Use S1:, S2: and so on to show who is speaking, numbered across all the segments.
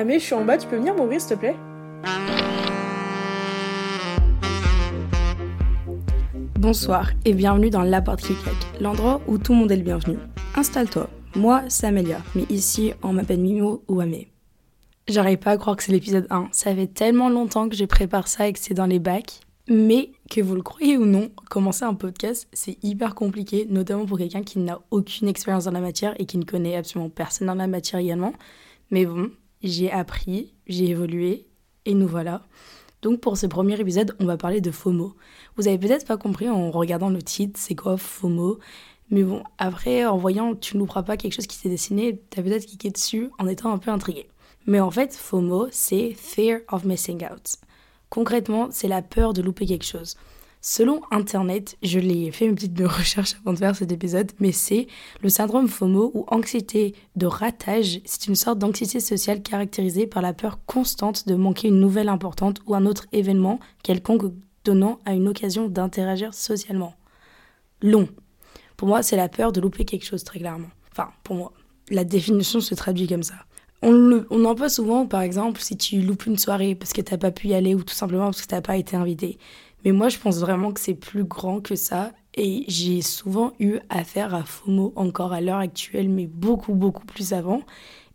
S1: Amé, je suis en bas, tu peux venir m'ouvrir s'il te plaît Bonsoir et bienvenue dans La Porte qui l'endroit où tout le monde est le bienvenu. Installe-toi, moi c'est Amélia, mais ici on m'appelle Mimo ou Amé. J'arrive pas à croire que c'est l'épisode 1, ça fait tellement longtemps que je prépare ça et que c'est dans les bacs. Mais que vous le croyez ou non, commencer un podcast, c'est hyper compliqué, notamment pour quelqu'un qui n'a aucune expérience dans la matière et qui ne connaît absolument personne dans la matière également. Mais bon, j'ai appris, j'ai évolué et nous voilà. Donc pour ce premier épisode, on va parler de FOMO. Vous avez peut-être pas compris en regardant le titre, c'est quoi FOMO? Mais bon, après, en voyant Tu ne louperas pas quelque chose qui s'est dessiné, t'as peut-être cliqué dessus en étant un peu intrigué. Mais en fait, FOMO, c'est Fear of Missing Out. Concrètement, c'est la peur de louper quelque chose. Selon Internet, je l'ai fait une petite recherche avant de faire cet épisode, mais c'est le syndrome FOMO ou anxiété de ratage. C'est une sorte d'anxiété sociale caractérisée par la peur constante de manquer une nouvelle importante ou un autre événement quelconque donnant à une occasion d'interagir socialement. Long. Pour moi, c'est la peur de louper quelque chose très clairement. Enfin, pour moi, la définition se traduit comme ça. On, le, on en parle souvent, par exemple, si tu loupes une soirée parce que t'as pas pu y aller ou tout simplement parce que t'as pas été invité. Mais moi, je pense vraiment que c'est plus grand que ça. Et j'ai souvent eu affaire à FOMO encore à l'heure actuelle, mais beaucoup, beaucoup plus avant.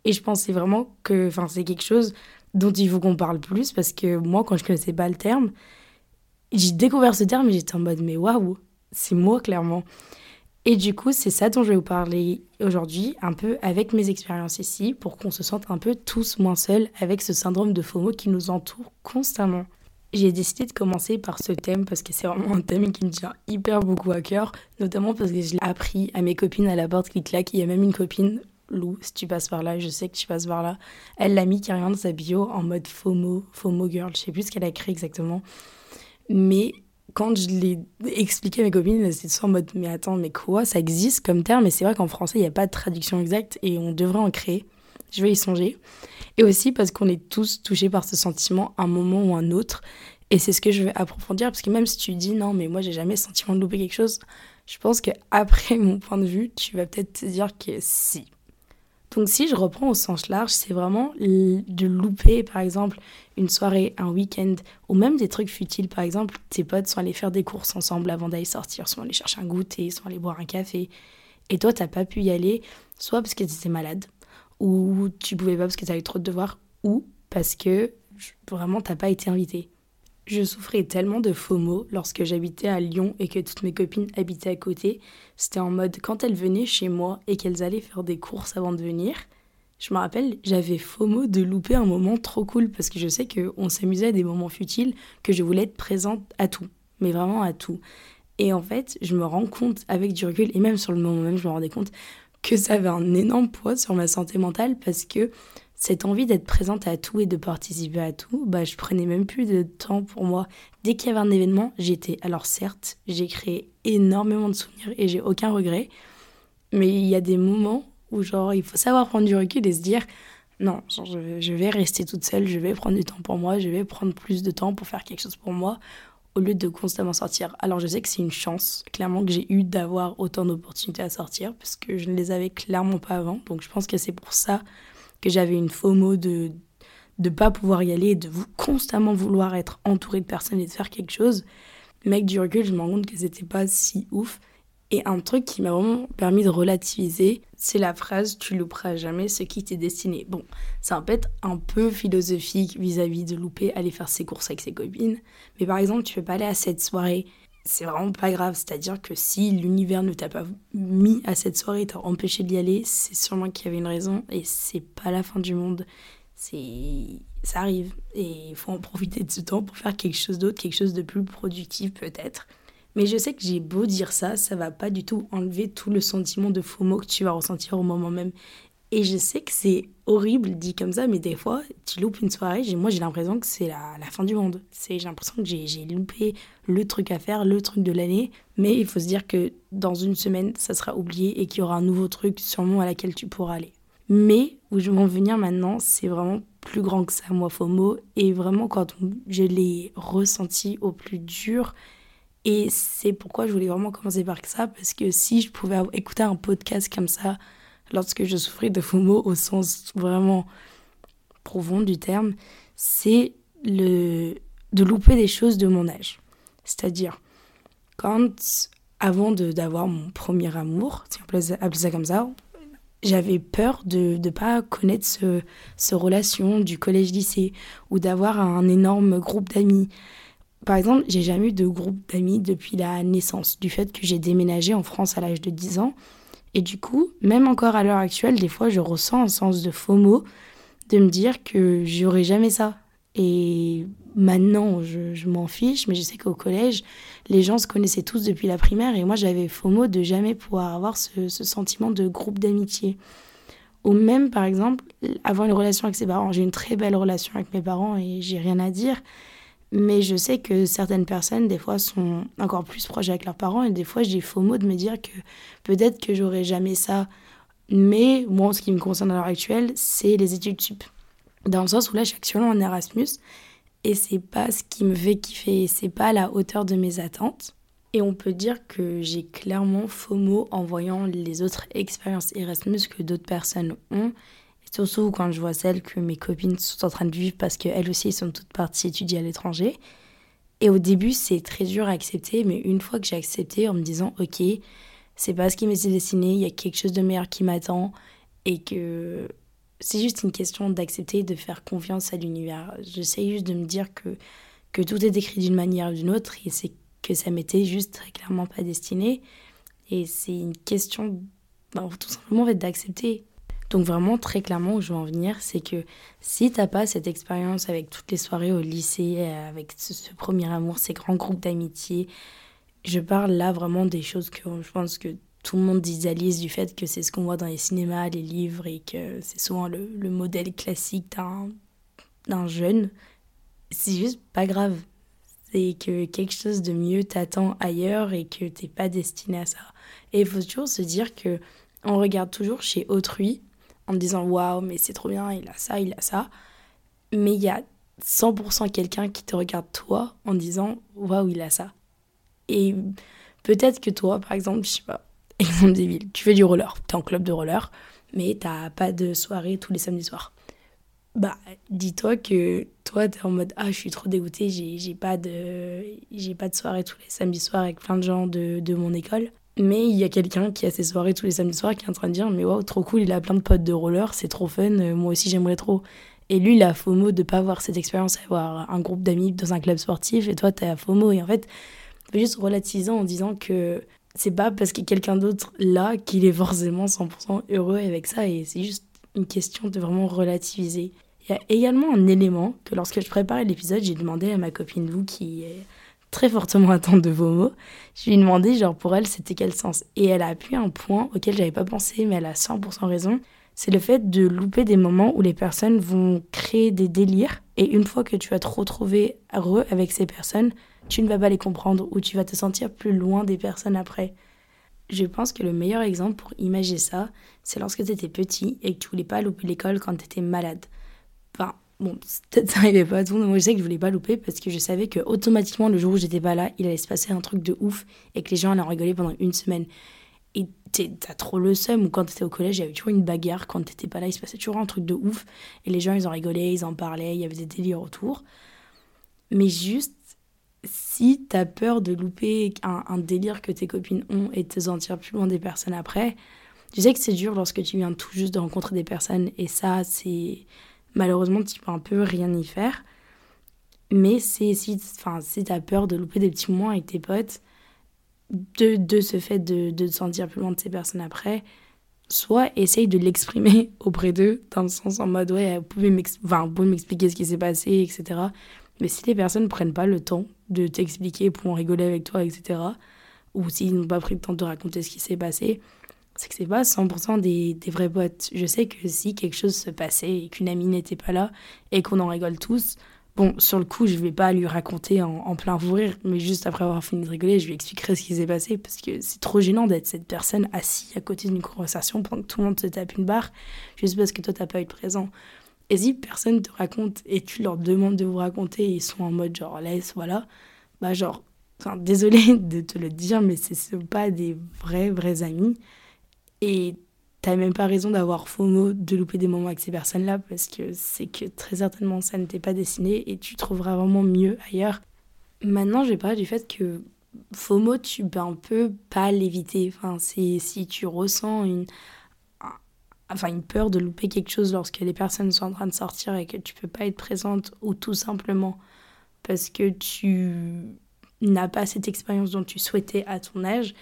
S1: Et je pensais vraiment que c'est quelque chose dont il faut qu'on parle plus parce que moi, quand je connaissais pas le terme, j'ai découvert ce terme et j'étais en mode, mais waouh, c'est moi clairement. Et du coup, c'est ça dont je vais vous parler aujourd'hui, un peu avec mes expériences ici, pour qu'on se sente un peu tous moins seuls avec ce syndrome de FOMO qui nous entoure constamment. J'ai décidé de commencer par ce thème parce que c'est vraiment un thème qui me tient hyper beaucoup à cœur, notamment parce que je l'ai appris à mes copines à la porte qui claque. Il y a même une copine, Lou, si tu passes par là, je sais que tu passes par là. Elle l'a mis carrément dans sa bio en mode FOMO, FOMO girl. Je sais plus ce qu'elle a écrit exactement. Mais quand je l'ai expliqué à mes copines, elles étaient en mode Mais attends, mais quoi? Ça existe comme terme, et c'est vrai qu'en français, il n'y a pas de traduction exacte et on devrait en créer. Je vais y songer. Et aussi parce qu'on est tous touchés par ce sentiment à un moment ou un autre. Et c'est ce que je vais approfondir, parce que même si tu dis non, mais moi j'ai jamais le sentiment de louper quelque chose, je pense qu'après mon point de vue, tu vas peut-être te dire que si. Donc si je reprends au sens large, c'est vraiment de louper par exemple une soirée, un week-end, ou même des trucs futiles. Par exemple, tes potes sont allés faire des courses ensemble avant d'aller sortir, sont allés chercher un goûter, sont allés boire un café. Et toi, t'as pas pu y aller, soit parce que tu étais malade, ou tu pouvais pas parce que tu avais trop de devoirs, ou parce que vraiment t'as pas été invité. Je souffrais tellement de FOMO lorsque j'habitais à Lyon et que toutes mes copines habitaient à côté. C'était en mode quand elles venaient chez moi et qu'elles allaient faire des courses avant de venir. Je me rappelle, j'avais FOMO de louper un moment trop cool parce que je sais qu'on s'amusait à des moments futiles, que je voulais être présente à tout, mais vraiment à tout. Et en fait, je me rends compte avec du recul, et même sur le moment même, je me rendais compte que ça avait un énorme poids sur ma santé mentale parce que cette envie d'être présente à tout et de participer à tout, bah, je prenais même plus de temps pour moi. Dès qu'il y avait un événement, j'étais. Alors certes, j'ai créé énormément de souvenirs et j'ai aucun regret, mais il y a des moments où genre il faut savoir prendre du recul et se dire non, je, je vais rester toute seule, je vais prendre du temps pour moi, je vais prendre plus de temps pour faire quelque chose pour moi au lieu de constamment sortir. Alors je sais que c'est une chance, clairement, que j'ai eu d'avoir autant d'opportunités à sortir, parce que je ne les avais clairement pas avant. Donc je pense que c'est pour ça que j'avais une FOMO de de pas pouvoir y aller, de constamment vouloir être entouré de personnes et de faire quelque chose. Mais du recul, je me rends compte que c'était pas si ouf. Et un truc qui m'a vraiment permis de relativiser, c'est la phrase Tu louperas jamais ce qui t'est destiné. Bon, ça peut être un peu philosophique vis-à-vis de louper aller faire ses courses avec ses copines. Mais par exemple, tu peux pas aller à cette soirée. C'est vraiment pas grave. C'est-à-dire que si l'univers ne t'a pas mis à cette soirée t'a empêché d'y aller, c'est sûrement qu'il y avait une raison et c'est pas la fin du monde. C'est ça arrive et il faut en profiter de ce temps pour faire quelque chose d'autre, quelque chose de plus productif peut-être. Mais je sais que j'ai beau dire ça, ça va pas du tout enlever tout le sentiment de FOMO que tu vas ressentir au moment même. Et je sais que c'est horrible dit comme ça, mais des fois, tu loupes une soirée, moi j'ai l'impression que c'est la, fin du monde. J'ai l'impression que j'ai loupé le truc à faire, le truc de l'année. Mais il faut se dire que dans une semaine, ça sera oublié et qu'il y aura un nouveau truc sûrement à laquelle tu pourras aller. Mais où je veux en venir maintenant, c'est vraiment plus grand que ça, moi, FOMO. Et vraiment, quand je l'ai ressenti au plus dur, et c'est pourquoi je voulais vraiment commencer par ça, parce que si je pouvais écouter un podcast comme ça, lorsque je souffrais de FOMO au sens vraiment profond du terme, c'est le de louper des choses de mon âge. C'est-à-dire, quand, avant d'avoir mon premier amour, si on peut appeler ça comme ça, j'avais peur de ne pas connaître ce, ce relation du collège-lycée ou d'avoir un énorme groupe d'amis. Par exemple, j'ai jamais eu de groupe d'amis depuis la naissance, du fait que j'ai déménagé en France à l'âge de 10 ans. Et du coup, même encore à l'heure actuelle, des fois, je ressens un sens de FOMO de me dire que j'aurai jamais ça. Et maintenant, je, m'en fiche, mais je sais qu'au collège, les gens se connaissaient tous depuis la primaire et moi, j'avais FOMO de jamais pouvoir avoir ce, ce sentiment de groupe d'amitié. Ou même, par exemple, avoir une relation avec ses parents. J'ai une très belle relation avec mes parents et j'ai rien à dire. Mais je sais que certaines personnes, des fois, sont encore plus proches avec leurs parents. Et des fois, j'ai FOMO de me dire que peut-être que j'aurai jamais ça. Mais moi, ce qui me concerne à l'heure actuelle, c'est les études sup. Dans le sens où là, je suis actuellement en Erasmus. Et c'est pas ce qui me fait kiffer. C'est pas à la hauteur de mes attentes. Et on peut dire que j'ai clairement FOMO en voyant les autres expériences Erasmus que d'autres personnes ont Surtout quand je vois celles que mes copines sont en train de vivre parce qu'elles aussi sont toutes parties étudier à l'étranger. Et au début, c'est très dur à accepter, mais une fois que j'ai accepté en me disant, ok, c'est pas ce qui m'est destiné, il y a quelque chose de meilleur qui m'attend, et que c'est juste une question d'accepter, de faire confiance à l'univers. J'essaie juste de me dire que, que tout est écrit d'une manière ou d'une autre, et c'est que ça m'était juste très clairement pas destiné. Et c'est une question, ben, tout simplement, d'accepter. Donc vraiment, très clairement, où je veux en venir, c'est que si t'as pas cette expérience avec toutes les soirées au lycée, euh, avec ce, premier amour, ces grands groupes d'amitié, je parle là vraiment des choses que je pense que tout le monde idéalise du fait que c'est ce qu'on voit dans les cinémas, les livres, et que c'est souvent le, le modèle classique d'un jeune. C'est juste pas grave. C'est que quelque chose de mieux t'attend ailleurs et que t'es pas destiné à ça. Et il faut toujours se dire que on regarde toujours chez autrui en disant waouh, mais c'est trop bien, il a ça, il a ça. Mais il y a 100% quelqu'un qui te regarde toi en disant waouh, il a ça. Et peut-être que toi, par exemple, je sais pas, exemple débile, tu fais du roller, tu es en club de roller, mais t'as pas de soirée tous les samedis soirs. Bah, dis-toi que toi, tu es en mode ah, je suis trop dégoûtée, j'ai pas, de, pas de soirée tous les samedis soirs avec plein de gens de, de mon école. Mais il y a quelqu'un qui a ses soirées tous les samedis soirs qui est en train de dire Mais waouh, trop cool, il a plein de potes de roller, c'est trop fun, euh, moi aussi j'aimerais trop. Et lui, il a FOMO de pas avoir cette expérience, avoir un groupe d'amis dans un club sportif, et toi, t'as FOMO. Et en fait, juste relativiser en disant que c'est pas parce qu'il y a quelqu'un d'autre là qu'il est forcément 100% heureux avec ça, et c'est juste une question de vraiment relativiser. Il y a également un élément que lorsque je préparais l'épisode, j'ai demandé à ma copine Lou qui est très fortement attente de vos mots. Je lui ai demandé, genre, pour elle, c'était quel sens. Et elle a appuyé un point auquel j'avais pas pensé, mais elle a 100% raison. C'est le fait de louper des moments où les personnes vont créer des délires. Et une fois que tu vas te retrouver heureux avec ces personnes, tu ne vas pas les comprendre ou tu vas te sentir plus loin des personnes après. Je pense que le meilleur exemple pour imaginer ça, c'est lorsque tu étais petit et que tu voulais pas louper l'école quand tu étais malade. Enfin, Bon, peut-être ça n'arrivait pas à tout le monde, moi je sais que je voulais pas louper parce que je savais que automatiquement le jour où j'étais pas là, il allait se passer un truc de ouf et que les gens allaient en rigoler pendant une semaine. Et t'as trop le seum, ou quand t'étais au collège, il y avait toujours une bagarre, quand t'étais pas là, il se passait toujours un truc de ouf, et les gens ils en rigolaient, ils en parlaient, il y avait des délires autour. Mais juste, si t'as peur de louper un, délire que tes copines ont et de te sentir plus loin des personnes après, tu sais que c'est dur lorsque tu viens tout juste de rencontrer des personnes, et ça, c'est malheureusement, tu peux un peu rien y faire. Mais c'est si, enfin, si tu as peur de louper des petits moments avec tes potes, de, de ce fait de, de te sentir plus loin de ces personnes après, soit essaye de l'exprimer auprès d'eux, dans le sens en mode ouais, vous pouvez m'expliquer ce qui s'est passé, etc. Mais si les personnes ne prennent pas le temps de t'expliquer pour en rigoler avec toi, etc., ou s'ils n'ont pas pris le temps de raconter ce qui s'est passé, c'est que c'est pas 100% des, des vrais potes. Je sais que si quelque chose se passait et qu'une amie n'était pas là et qu'on en rigole tous, bon, sur le coup, je vais pas lui raconter en, plein fou rire, mais juste après avoir fini de rigoler, je lui expliquerai ce qui s'est passé parce que c'est trop gênant d'être cette personne assise à côté d'une conversation pendant que tout le monde se tape une barre juste parce que toi t'as pas eu présent. Et si personne te raconte et tu leur demandes de vous raconter et ils sont en mode genre laisse, voilà, bah genre, désolé de te le dire, mais c'est pas des vrais, vrais amis. Et t'as même pas raison d'avoir mots, de louper des moments avec ces personnes-là, parce que c'est que très certainement ça ne t'est pas destiné et tu trouveras vraiment mieux ailleurs. Maintenant, je vais parler du fait que FOMO, tu peux un peu pas l'éviter. Enfin, c'est si tu ressens une, enfin une peur de louper quelque chose lorsque les personnes sont en train de sortir et que tu peux pas être présente ou tout simplement parce que tu n'as pas cette expérience dont tu souhaitais à ton âge,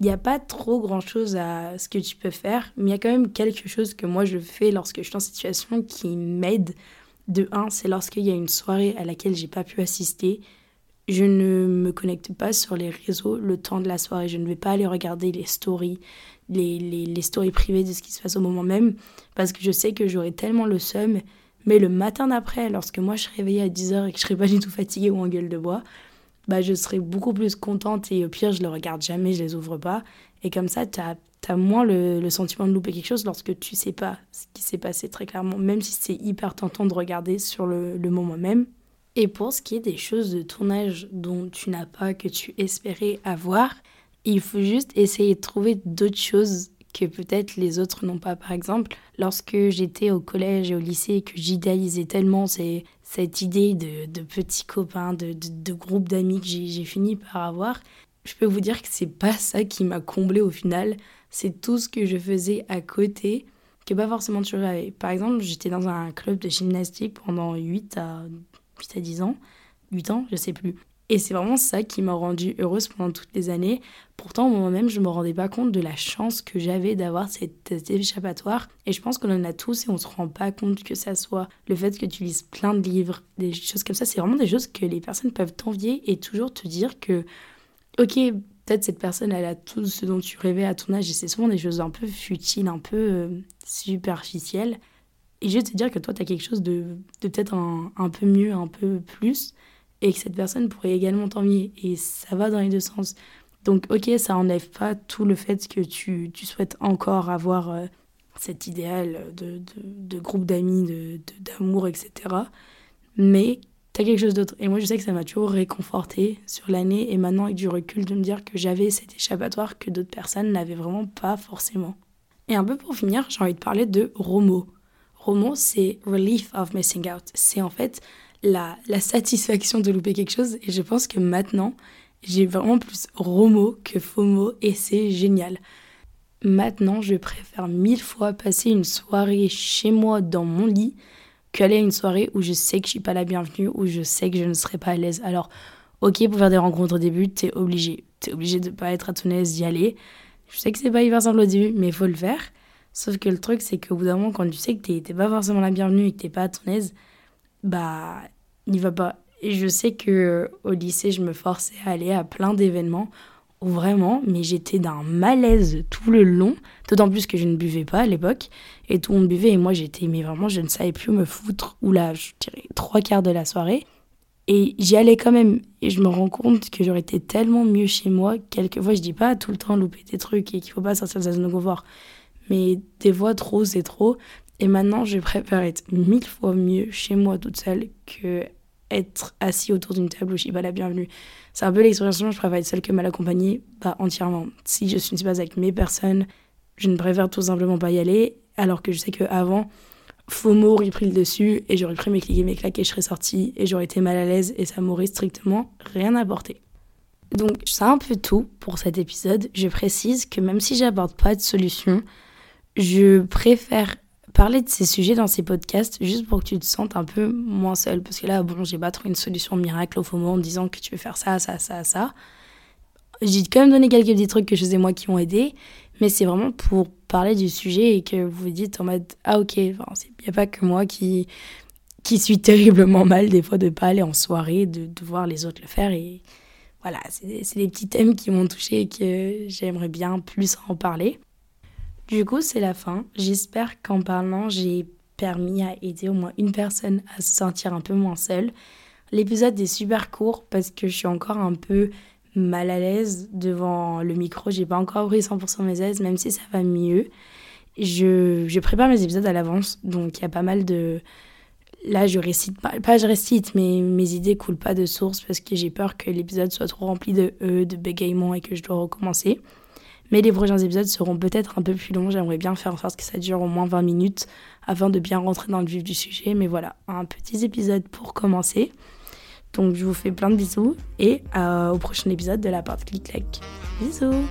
S1: il n'y a pas trop grand chose à ce que tu peux faire, mais il y a quand même quelque chose que moi je fais lorsque je suis en situation qui m'aide. De un, c'est lorsqu'il y a une soirée à laquelle j'ai pas pu assister, je ne me connecte pas sur les réseaux le temps de la soirée. Je ne vais pas aller regarder les stories, les, les, les stories privées de ce qui se passe au moment même, parce que je sais que j'aurai tellement le seum. Mais le matin d'après, lorsque moi je serai réveillée à 10h et que je serai pas du tout fatiguée ou en gueule de bois, bah je serai beaucoup plus contente et au pire, je le regarde jamais, je les ouvre pas. Et comme ça, tu as, moins le, sentiment de louper quelque chose lorsque tu sais pas ce qui s'est passé très clairement, même si c'est hyper tentant de regarder sur le, le moment même. Et pour ce qui est des choses de tournage dont tu n'as pas, que tu espérais avoir, il faut juste essayer de trouver d'autres choses que peut-être les autres n'ont pas. Par exemple, lorsque j'étais au collège et au lycée et que j'idéalisais tellement cette idée de, petits copains, de, de, de groupes d'amis que j'ai fini par avoir, je peux vous dire que c'est pas ça qui m'a comblé au final. C'est tout ce que je faisais à côté que pas forcément tu avais. Par exemple, j'étais dans un club de gymnastique pendant 8 à 8 à 10 ans, 8 ans, je sais plus. Et c'est vraiment ça qui m'a rendue heureuse pendant toutes les années. Pourtant, moi-même, je me rendais pas compte de la chance que j'avais d'avoir cet échappatoire. Et je pense qu'on en a tous et on se rend pas compte que ça soit le fait que tu lises plein de livres, des choses comme ça. C'est vraiment des choses que les personnes peuvent t'envier et toujours te dire que, ok, peut-être cette personne, elle a tout ce dont tu rêvais à ton âge. Et c'est souvent des choses un peu futiles, un peu euh, superficielles. Et je te dire que toi, tu as quelque chose de, de peut-être un, peu mieux, un peu plus, et que cette personne pourrait également t'envier. Et ça va dans les deux sens. Donc, ok, ça enlève pas tout le fait que tu, tu souhaites encore avoir euh, cet idéal de, de, groupe d'amis, d'amour, etc. Mais tu as quelque chose d'autre. Et moi, je sais que ça m'a toujours réconforté sur l'année, et maintenant, avec du recul, de me dire que j'avais cet échappatoire que d'autres personnes n'avaient vraiment pas forcément. Et un peu pour finir, j'ai envie de parler de Romo. Romo, c'est Relief of Missing Out. C'est en fait la, la, satisfaction de louper quelque chose. Et je pense que maintenant, j'ai vraiment plus Romo que FOMO et c'est génial. Maintenant, je préfère mille fois passer une soirée chez moi dans mon lit qu'aller à une soirée où je sais que je suis pas la bienvenue, où je sais que je ne serai pas à l'aise. Alors, ok, pour faire des rencontres au début, t'es obligé. T'es obligé de pas être à ton aise, d'y aller. Je sais que c'est pas hyper simple au début, mais faut le faire. Sauf que le truc, c'est qu'au bout d'un moment, quand tu sais que t'es pas forcément la bienvenue et que t'es pas à ton aise, bah, n'y va pas. Et je sais que au lycée, je me forçais à aller à plein d'événements où vraiment, mais j'étais d'un malaise tout le long, d'autant plus que je ne buvais pas à l'époque, et tout le monde buvait, et moi j'étais, mais vraiment, je ne savais plus où me foutre, ou là, je dirais trois quarts de la soirée. Et j'y allais quand même, et je me rends compte que j'aurais été tellement mieux chez moi. Quelquefois, je dis pas tout le temps louper des trucs et qu'il faut pas sortir de sa zone de confort mais des fois trop c'est trop. Et maintenant, je préfère être mille fois mieux chez moi toute seule que être assis autour d'une table où je suis pas la bienvenue. C'est un peu l'expérience, je préfère être seule que mal accompagnée, pas entièrement. Si je ne suis pas avec mes personnes, je ne préfère tout simplement pas y aller, alors que je sais qu'avant, FOMO aurait pris le dessus et j'aurais pris mes clics et mes claques et je serais sortie et j'aurais été mal à l'aise et ça m'aurait strictement rien apporté. Donc, c'est un peu tout pour cet épisode. Je précise que même si j'apporte pas de solution, je préfère parler de ces sujets dans ces podcasts juste pour que tu te sentes un peu moins seul. Parce que là, bon, j'ai pas trouvé une solution miracle au fond en disant que tu veux faire ça, ça, ça, ça. J'ai quand même donné quelques petits trucs que je faisais moi qui ont aidé, mais c'est vraiment pour parler du sujet et que vous vous dites en mode Ah, ok, il n'y a pas que moi qui, qui suis terriblement mal des fois de pas aller en soirée, de, de voir les autres le faire. Et voilà, c'est des petits thèmes qui m'ont touché et que j'aimerais bien plus en parler. Du coup, c'est la fin. J'espère qu'en parlant, j'ai permis à aider au moins une personne à se sentir un peu moins seule. L'épisode est super court parce que je suis encore un peu mal à l'aise devant le micro. J'ai pas encore pris 100% mes aises, même si ça va mieux. Je, je prépare mes épisodes à l'avance, donc il y a pas mal de. Là, je récite pas, pas je récite, mais mes idées coulent pas de source parce que j'ai peur que l'épisode soit trop rempli de E, de bégaiements et que je dois recommencer. Mais les prochains épisodes seront peut-être un peu plus longs. J'aimerais bien faire en sorte que ça dure au moins 20 minutes afin de bien rentrer dans le vif du sujet. Mais voilà, un petit épisode pour commencer. Donc je vous fais plein de bisous et euh, au prochain épisode de la porte clic clac. Bisous